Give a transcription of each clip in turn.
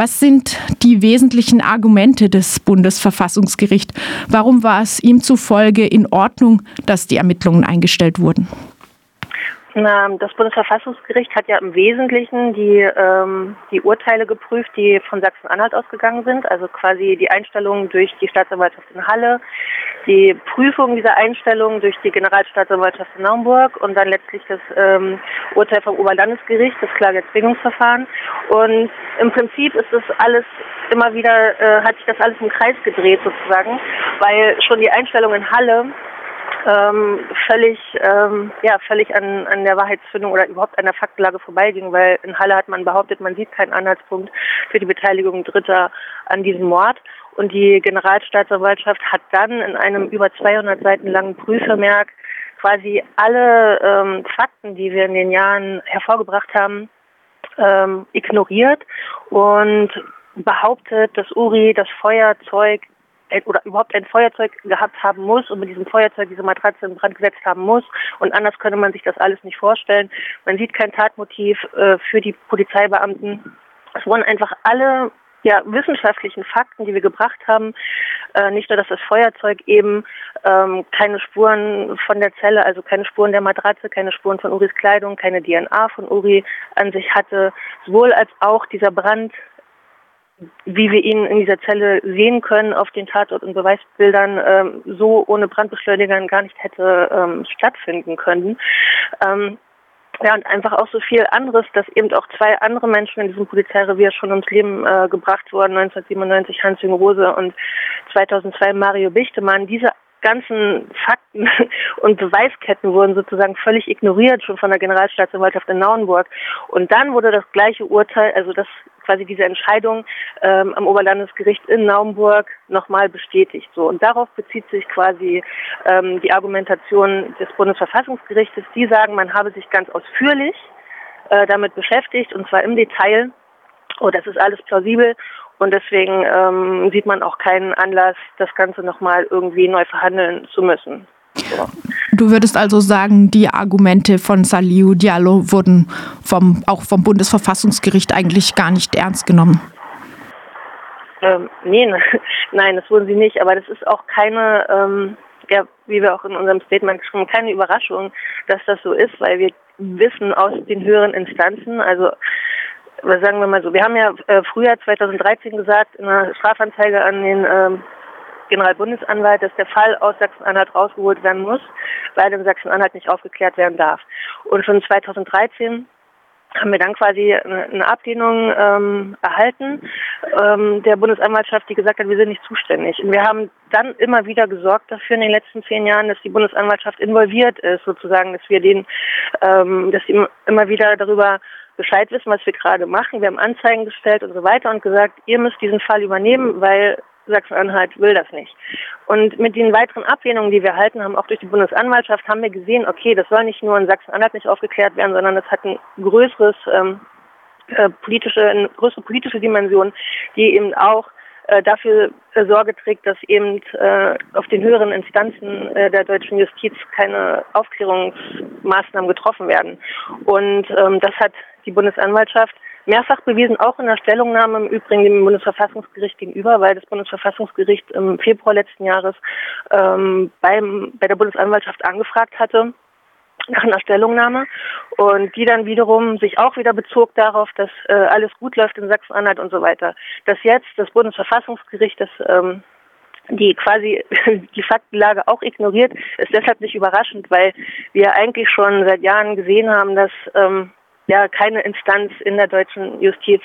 Was sind die wesentlichen Argumente des Bundesverfassungsgerichts? Warum war es ihm zufolge in Ordnung, dass die Ermittlungen eingestellt wurden? Das Bundesverfassungsgericht hat ja im Wesentlichen die, ähm, die Urteile geprüft, die von Sachsen-Anhalt ausgegangen sind, also quasi die Einstellung durch die Staatsanwaltschaft in Halle, die Prüfung dieser Einstellung durch die Generalstaatsanwaltschaft in Naumburg und dann letztlich das ähm, Urteil vom Oberlandesgericht, das Klageerzwingungsverfahren. Und im Prinzip ist das alles immer wieder, äh, hat sich das alles im Kreis gedreht sozusagen, weil schon die Einstellung in Halle ähm, völlig, ähm, ja, völlig an, an der Wahrheitsfindung oder überhaupt an der Faktenlage vorbeiging, weil in Halle hat man behauptet, man sieht keinen Anhaltspunkt für die Beteiligung Dritter an diesem Mord. Und die Generalstaatsanwaltschaft hat dann in einem über 200 Seiten langen Prüfvermerk quasi alle ähm, Fakten, die wir in den Jahren hervorgebracht haben, ähm, ignoriert und behauptet, dass Uri das Feuerzeug oder überhaupt ein Feuerzeug gehabt haben muss und mit diesem Feuerzeug diese Matratze in Brand gesetzt haben muss. Und anders könne man sich das alles nicht vorstellen. Man sieht kein Tatmotiv äh, für die Polizeibeamten. Es wurden einfach alle ja, wissenschaftlichen Fakten, die wir gebracht haben, äh, nicht nur, dass das Feuerzeug eben ähm, keine Spuren von der Zelle, also keine Spuren der Matratze, keine Spuren von Uris Kleidung, keine DNA von Uri an sich hatte, sowohl als auch dieser Brand wie wir ihn in dieser Zelle sehen können auf den Tatort- und Beweisbildern, ähm, so ohne Brandbeschleunigern gar nicht hätte ähm, stattfinden können. Ähm, ja, und einfach auch so viel anderes, dass eben auch zwei andere Menschen in diesem Polizeirevier schon ums Leben äh, gebracht wurden, 1997 Hans-Jürgen Rose und 2002 Mario Bichtemann. Diese ganzen Fakten und Beweisketten wurden sozusagen völlig ignoriert, schon von der Generalstaatsanwaltschaft in Nauenburg. Und dann wurde das gleiche Urteil, also das quasi diese Entscheidung ähm, am Oberlandesgericht in Naumburg nochmal bestätigt. So und darauf bezieht sich quasi ähm, die Argumentation des Bundesverfassungsgerichtes. Die sagen, man habe sich ganz ausführlich äh, damit beschäftigt und zwar im Detail. Oh, das ist alles plausibel und deswegen ähm, sieht man auch keinen Anlass, das Ganze nochmal irgendwie neu verhandeln zu müssen. So. Du würdest also sagen, die Argumente von Saliu Diallo wurden vom, auch vom Bundesverfassungsgericht eigentlich gar nicht ernst genommen? Ähm, nee, nein, das wurden sie nicht. Aber das ist auch keine, ähm, ja, wie wir auch in unserem Statement geschrieben haben, keine Überraschung, dass das so ist, weil wir wissen aus den höheren Instanzen, also sagen wir mal so, wir haben ja äh, Frühjahr 2013 gesagt, in einer Strafanzeige an den ähm, Generalbundesanwalt, dass der Fall aus Sachsen-Anhalt rausgeholt werden muss, weil in Sachsen-Anhalt nicht aufgeklärt werden darf. Und schon 2013 haben wir dann quasi eine Ablehnung ähm, erhalten ähm, der Bundesanwaltschaft, die gesagt hat, wir sind nicht zuständig. Und wir haben dann immer wieder gesorgt dafür in den letzten zehn Jahren, dass die Bundesanwaltschaft involviert ist, sozusagen, dass wir den, ähm, dass sie immer wieder darüber Bescheid wissen, was wir gerade machen. Wir haben Anzeigen gestellt und so weiter und gesagt, ihr müsst diesen Fall übernehmen, weil Sachsen-Anhalt will das nicht. Und mit den weiteren Ablehnungen, die wir halten haben, auch durch die Bundesanwaltschaft, haben wir gesehen, okay, das soll nicht nur in Sachsen-Anhalt nicht aufgeklärt werden, sondern das hat ein größeres ähm, äh, politische, eine größere politische Dimension, die eben auch äh, dafür äh, Sorge trägt, dass eben äh, auf den höheren Instanzen der deutschen Justiz keine Aufklärungsmaßnahmen getroffen werden. Und ähm, das hat die Bundesanwaltschaft mehrfach bewiesen, auch in der Stellungnahme im Übrigen dem Bundesverfassungsgericht gegenüber, weil das Bundesverfassungsgericht im Februar letzten Jahres ähm, beim, bei der Bundesanwaltschaft angefragt hatte nach einer Stellungnahme und die dann wiederum sich auch wieder bezog darauf, dass äh, alles gut läuft in Sachsen-Anhalt und so weiter. Dass jetzt das Bundesverfassungsgericht das ähm, die quasi die Faktenlage auch ignoriert, ist deshalb nicht überraschend, weil wir eigentlich schon seit Jahren gesehen haben, dass ähm, ja keine Instanz in der deutschen Justiz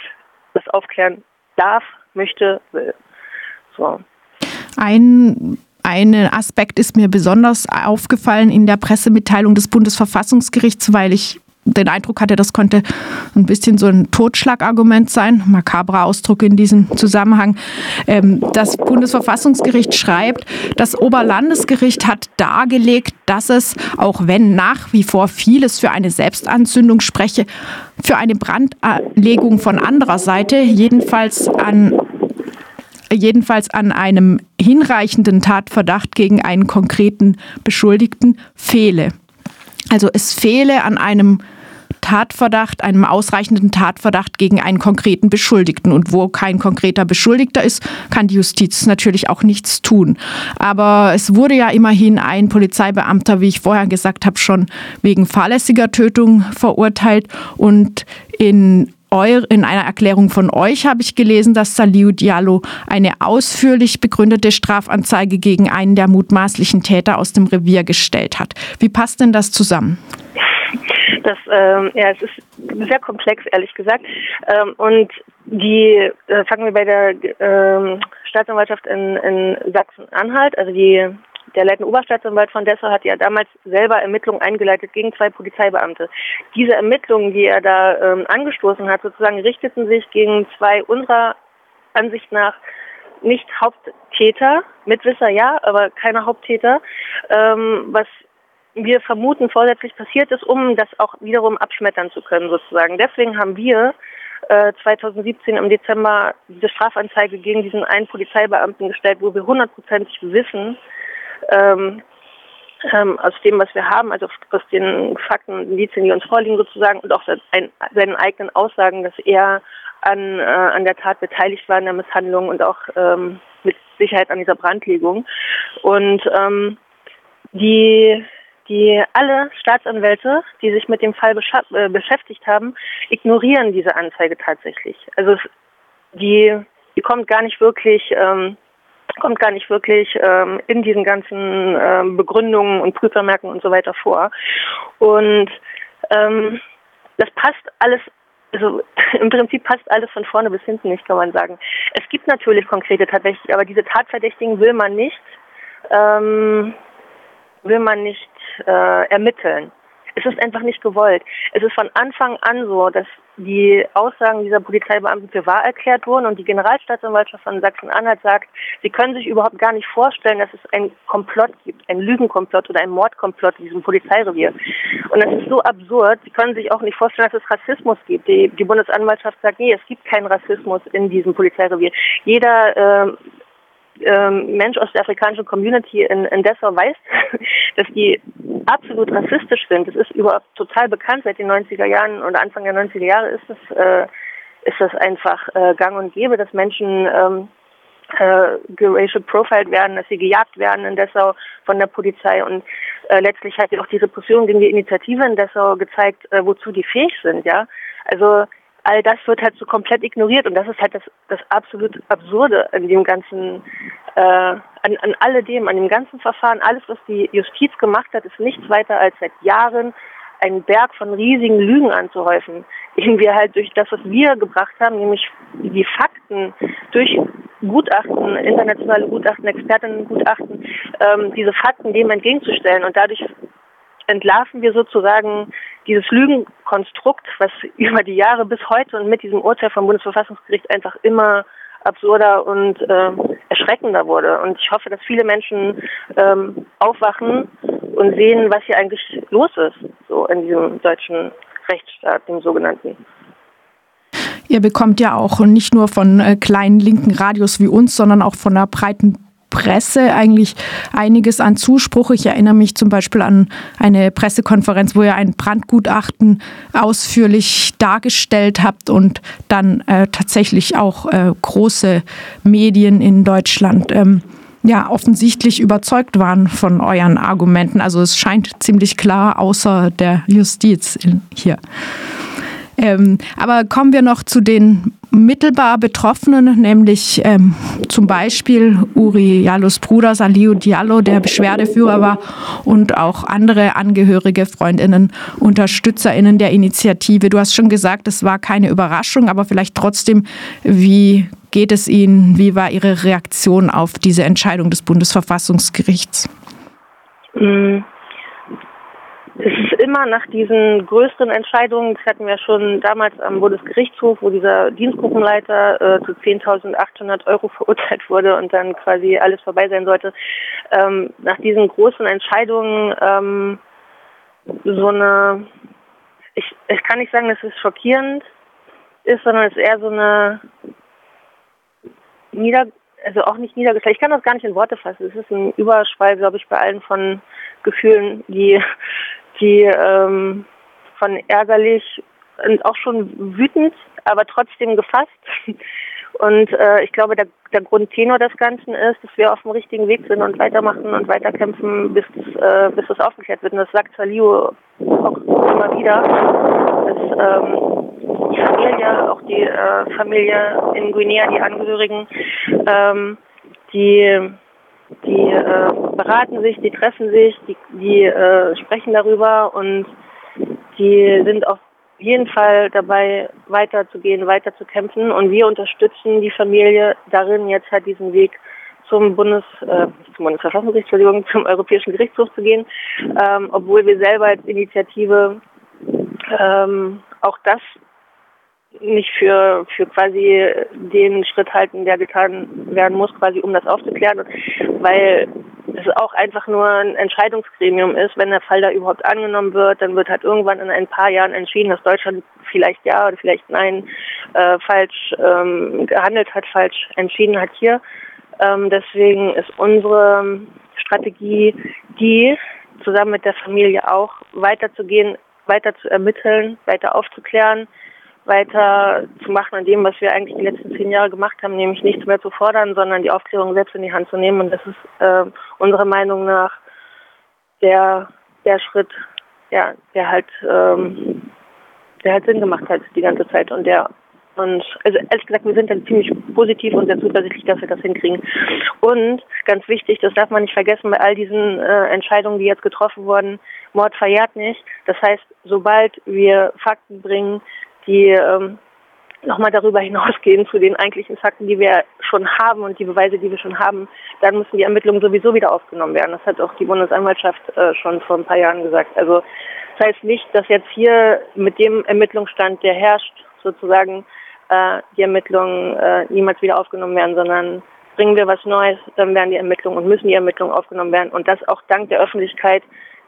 das aufklären darf, möchte, will. So. Ein ein Aspekt ist mir besonders aufgefallen in der Pressemitteilung des Bundesverfassungsgerichts, weil ich den Eindruck hatte, das konnte ein bisschen so ein Totschlagargument sein, makabrer Ausdruck in diesem Zusammenhang. Ähm, das Bundesverfassungsgericht schreibt, das Oberlandesgericht hat dargelegt, dass es, auch wenn nach wie vor vieles für eine Selbstanzündung spreche, für eine Brandlegung von anderer Seite, jedenfalls an jedenfalls an einem hinreichenden Tatverdacht gegen einen konkreten Beschuldigten fehle. Also es fehle an einem Tatverdacht, einem ausreichenden Tatverdacht gegen einen konkreten Beschuldigten. Und wo kein konkreter Beschuldigter ist, kann die Justiz natürlich auch nichts tun. Aber es wurde ja immerhin ein Polizeibeamter, wie ich vorher gesagt habe, schon wegen fahrlässiger Tötung verurteilt. Und in in einer Erklärung von euch habe ich gelesen, dass Saliu Diallo eine ausführlich begründete Strafanzeige gegen einen der mutmaßlichen Täter aus dem Revier gestellt hat. Wie passt denn das zusammen? Das, ähm, ja, es ist sehr komplex, ehrlich gesagt. Ähm, und die, äh, fangen wir bei der ähm, Staatsanwaltschaft in, in Sachsen-Anhalt, also die der leitende Oberstaatsanwalt von Dessau hat ja damals selber Ermittlungen eingeleitet gegen zwei Polizeibeamte. Diese Ermittlungen, die er da ähm, angestoßen hat, sozusagen richteten sich gegen zwei unserer Ansicht nach nicht Haupttäter, Mitwisser ja, aber keine Haupttäter, ähm, was wir vermuten vorsätzlich passiert ist, um das auch wiederum abschmettern zu können sozusagen. Deswegen haben wir äh, 2017 im Dezember diese Strafanzeige gegen diesen einen Polizeibeamten gestellt, wo wir hundertprozentig wissen, ähm, ähm, aus dem, was wir haben, also aus den Fakten, Indizien, die uns vorliegen sozusagen und auch sein, seinen eigenen Aussagen, dass er an, äh, an der Tat beteiligt war in der Misshandlung und auch ähm, mit Sicherheit an dieser Brandlegung. Und ähm, die, die alle Staatsanwälte, die sich mit dem Fall äh, beschäftigt haben, ignorieren diese Anzeige tatsächlich. Also die, die kommt gar nicht wirklich ähm, kommt gar nicht wirklich ähm, in diesen ganzen ähm, Begründungen und Prüfermerken und so weiter vor. Und ähm, das passt alles, also im Prinzip passt alles von vorne bis hinten nicht, kann man sagen. Es gibt natürlich konkrete tatsächlich, aber diese Tatverdächtigen will man nicht, ähm, will man nicht äh, ermitteln. Es ist einfach nicht gewollt. Es ist von Anfang an so, dass die Aussagen dieser Polizeibeamten für wahr erklärt wurden und die Generalstaatsanwaltschaft von Sachsen-Anhalt sagt, sie können sich überhaupt gar nicht vorstellen, dass es ein Komplott gibt, ein Lügenkomplott oder ein Mordkomplott in diesem Polizeirevier. Und das ist so absurd. Sie können sich auch nicht vorstellen, dass es Rassismus gibt. Die, die Bundesanwaltschaft sagt, nee, es gibt keinen Rassismus in diesem Polizeirevier. Jeder äh, Mensch aus der afrikanischen Community in, in Dessau weiß, dass die absolut rassistisch sind. Das ist überhaupt total bekannt. Seit den 90er Jahren oder Anfang der 90er Jahre ist das, äh, ist das einfach äh, gang und gäbe, dass Menschen ähm, äh, geracial profiled werden, dass sie gejagt werden in Dessau von der Polizei und äh, letztlich hat auch die Repression gegen die Initiative in Dessau gezeigt, äh, wozu die fähig sind, ja. Also all das wird halt so komplett ignoriert und das ist halt das, das absolut Absurde an dem ganzen, äh, an, an alledem, an dem ganzen Verfahren. Alles, was die Justiz gemacht hat, ist nichts weiter als seit Jahren einen Berg von riesigen Lügen anzuhäufen, den wir halt durch das, was wir gebracht haben, nämlich die Fakten durch Gutachten, internationale Gutachten, Expertengutachten, ähm, diese Fakten dem entgegenzustellen und dadurch entlarven wir sozusagen dieses Lügenkonstrukt, was über die Jahre bis heute und mit diesem Urteil vom Bundesverfassungsgericht einfach immer absurder und äh, erschreckender wurde. Und ich hoffe, dass viele Menschen ähm, aufwachen und sehen, was hier eigentlich los ist, so in diesem deutschen Rechtsstaat, dem sogenannten. Ihr bekommt ja auch nicht nur von äh, kleinen linken Radios wie uns, sondern auch von einer breiten Presse eigentlich einiges an Zuspruch. Ich erinnere mich zum Beispiel an eine Pressekonferenz, wo ihr ein Brandgutachten ausführlich dargestellt habt und dann äh, tatsächlich auch äh, große Medien in Deutschland ähm, ja offensichtlich überzeugt waren von euren Argumenten. Also es scheint ziemlich klar, außer der Justiz hier. Ähm, aber kommen wir noch zu den mittelbar Betroffenen, nämlich ähm, zum Beispiel Uri Jallos Bruder Saliu Diallo, der Beschwerdeführer war und auch andere Angehörige, Freundinnen, Unterstützerinnen der Initiative. Du hast schon gesagt, es war keine Überraschung, aber vielleicht trotzdem, wie geht es Ihnen? Wie war Ihre Reaktion auf diese Entscheidung des Bundesverfassungsgerichts? Mhm es ist immer nach diesen größeren Entscheidungen, das hatten wir schon damals am Bundesgerichtshof, wo dieser Dienstgruppenleiter äh, zu 10.800 Euro verurteilt wurde und dann quasi alles vorbei sein sollte, ähm, nach diesen großen Entscheidungen ähm, so eine, ich, ich kann nicht sagen, dass es schockierend ist, sondern es ist eher so eine Nieder also auch nicht niedergeschlagen. Ich kann das gar nicht in Worte fassen. Es ist ein Überschwall, glaube ich, bei allen von Gefühlen, die die, ähm, von ärgerlich und auch schon wütend, aber trotzdem gefasst. Und äh, ich glaube, der, der Grundtenor des Ganzen ist, dass wir auf dem richtigen Weg sind und weitermachen und weiterkämpfen, bis, äh, bis das aufgeklärt wird. Und das sagt Salio auch immer wieder, dass ähm, Familie, auch die äh, Familie in Guinea, die Angehörigen, ähm, die die äh, beraten sich, die treffen sich, die, die äh, sprechen darüber und die sind auf jeden Fall dabei, weiterzugehen, weiter zu kämpfen. Und wir unterstützen die Familie darin, jetzt halt diesen Weg zum Bundes, äh, zum Bundesverfassungsgericht, Entschuldigung, zum Europäischen Gerichtshof zu gehen, ähm, obwohl wir selber als Initiative ähm, auch das nicht für, für quasi den Schritt halten, der getan werden muss, quasi um das aufzuklären, weil es auch einfach nur ein Entscheidungsgremium ist. Wenn der Fall da überhaupt angenommen wird, dann wird halt irgendwann in ein paar Jahren entschieden, dass Deutschland vielleicht ja oder vielleicht nein äh, falsch ähm, gehandelt hat, falsch entschieden hat hier. Ähm, deswegen ist unsere Strategie die, zusammen mit der Familie auch weiterzugehen, weiter zu ermitteln, weiter aufzuklären, weiter zu machen an dem, was wir eigentlich die letzten zehn Jahre gemacht haben, nämlich nichts mehr zu fordern, sondern die Aufklärung selbst in die Hand zu nehmen. Und das ist äh, unserer Meinung nach der, der Schritt, ja, der halt, ähm, der halt Sinn gemacht hat die ganze Zeit und der und also ehrlich gesagt, wir sind dann ziemlich positiv und sehr zuversichtlich, dass wir das hinkriegen. Und ganz wichtig, das darf man nicht vergessen bei all diesen äh, Entscheidungen, die jetzt getroffen wurden, Mord verjährt nicht. Das heißt, sobald wir Fakten bringen, die ähm, nochmal darüber hinausgehen zu den eigentlichen Fakten, die wir schon haben und die Beweise, die wir schon haben, dann müssen die Ermittlungen sowieso wieder aufgenommen werden. Das hat auch die Bundesanwaltschaft äh, schon vor ein paar Jahren gesagt. Also das heißt nicht, dass jetzt hier mit dem Ermittlungsstand, der herrscht, sozusagen äh, die Ermittlungen äh, niemals wieder aufgenommen werden, sondern bringen wir was Neues, dann werden die Ermittlungen und müssen die Ermittlungen aufgenommen werden. Und das auch dank der Öffentlichkeit,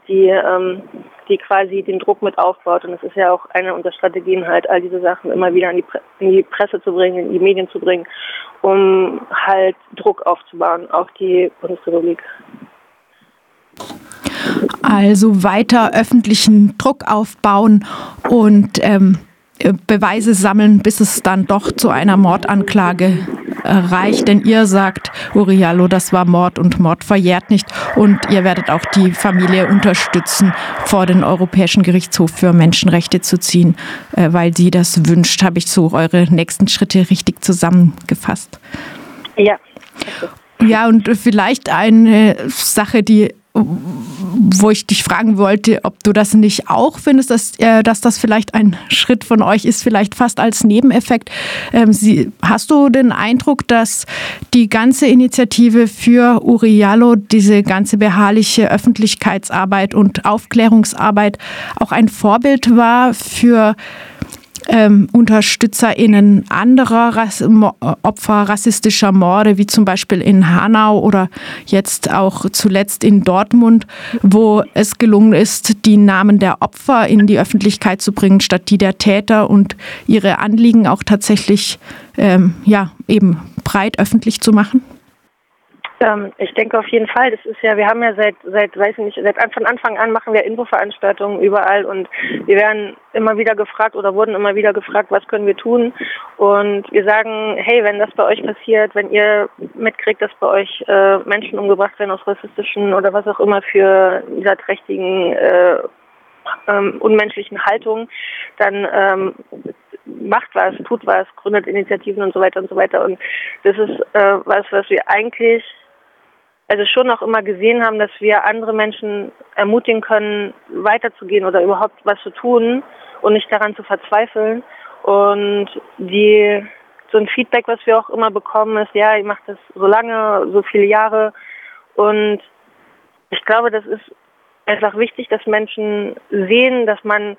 die, ähm, die quasi den Druck mit aufbaut. Und es ist ja auch eine unserer Strategien halt, all diese Sachen immer wieder in die, Pre in die Presse zu bringen, in die Medien zu bringen, um halt Druck aufzubauen, auch die Bundesrepublik. Also weiter öffentlichen Druck aufbauen und ähm, Beweise sammeln, bis es dann doch zu einer Mordanklage reicht. Denn ihr sagt, Uriallo, das war Mord und Mord verjährt nicht. Und ihr werdet auch die Familie unterstützen, vor den Europäischen Gerichtshof für Menschenrechte zu ziehen, äh, weil sie das wünscht. Habe ich so eure nächsten Schritte richtig zusammengefasst? Ja. Ja, und vielleicht eine Sache, die wo ich dich fragen wollte, ob du das nicht auch findest, dass, äh, dass das vielleicht ein Schritt von euch ist, vielleicht fast als Nebeneffekt. Ähm, sie, hast du den Eindruck, dass die ganze Initiative für Uriallo, diese ganze beharrliche Öffentlichkeitsarbeit und Aufklärungsarbeit auch ein Vorbild war für ähm, UnterstützerInnen anderer Rass Opfer rassistischer Morde, wie zum Beispiel in Hanau oder jetzt auch zuletzt in Dortmund, wo es gelungen ist, die Namen der Opfer in die Öffentlichkeit zu bringen, statt die der Täter und ihre Anliegen auch tatsächlich ähm, ja, eben breit öffentlich zu machen? Ähm, ich denke auf jeden Fall. Das ist ja, wir haben ja seit, seit, weiß ich nicht, seit von Anfang an machen wir Infoveranstaltungen überall und wir werden immer wieder gefragt oder wurden immer wieder gefragt, was können wir tun? Und wir sagen, hey, wenn das bei euch passiert, wenn ihr mitkriegt, dass bei euch äh, Menschen umgebracht werden aus rassistischen oder was auch immer für niederträchtigen äh, ähm, unmenschlichen Haltungen, dann ähm, macht was, tut was, gründet Initiativen und so weiter und so weiter. Und das ist äh, was, was wir eigentlich also schon auch immer gesehen haben, dass wir andere Menschen ermutigen können, weiterzugehen oder überhaupt was zu tun und nicht daran zu verzweifeln. Und die so ein Feedback, was wir auch immer bekommen, ist, ja, ich mache das so lange, so viele Jahre. Und ich glaube, das ist einfach wichtig, dass Menschen sehen, dass man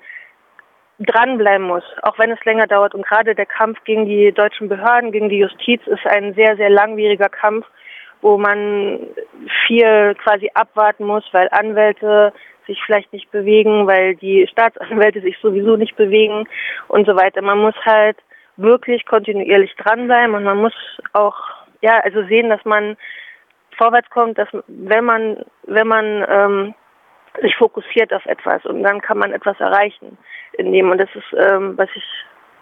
dranbleiben muss, auch wenn es länger dauert. Und gerade der Kampf gegen die deutschen Behörden, gegen die Justiz ist ein sehr, sehr langwieriger Kampf wo man viel quasi abwarten muss, weil Anwälte sich vielleicht nicht bewegen, weil die Staatsanwälte sich sowieso nicht bewegen und so weiter. Man muss halt wirklich kontinuierlich dranbleiben und man muss auch ja also sehen, dass man vorwärts kommt, dass wenn man wenn man ähm, sich fokussiert auf etwas und dann kann man etwas erreichen in dem. Und das ist, ähm, was ich,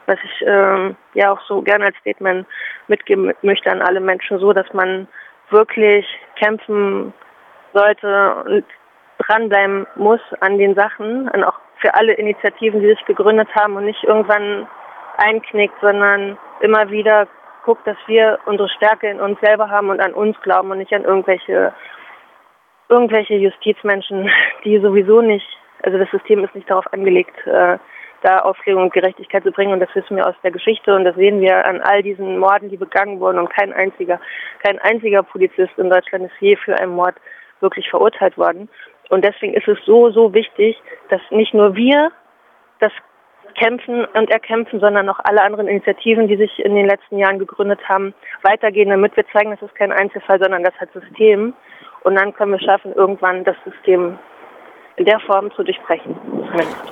was ich ähm, ja auch so gerne als Statement mitgeben möchte an alle Menschen, so dass man wirklich kämpfen sollte und dranbleiben muss an den Sachen und auch für alle Initiativen, die sich gegründet haben und nicht irgendwann einknickt, sondern immer wieder guckt, dass wir unsere Stärke in uns selber haben und an uns glauben und nicht an irgendwelche irgendwelche Justizmenschen, die sowieso nicht, also das System ist nicht darauf angelegt, äh, da Aufklärung und Gerechtigkeit zu bringen und das wissen wir aus der Geschichte und das sehen wir an all diesen Morden, die begangen wurden und kein einziger, kein einziger Polizist in Deutschland ist je für einen Mord wirklich verurteilt worden. Und deswegen ist es so, so wichtig, dass nicht nur wir das kämpfen und erkämpfen, sondern auch alle anderen Initiativen, die sich in den letzten Jahren gegründet haben, weitergehen, damit wir zeigen, das ist kein Einzelfall, sondern das hat System. Und dann können wir schaffen, irgendwann das System in der Form zu durchbrechen.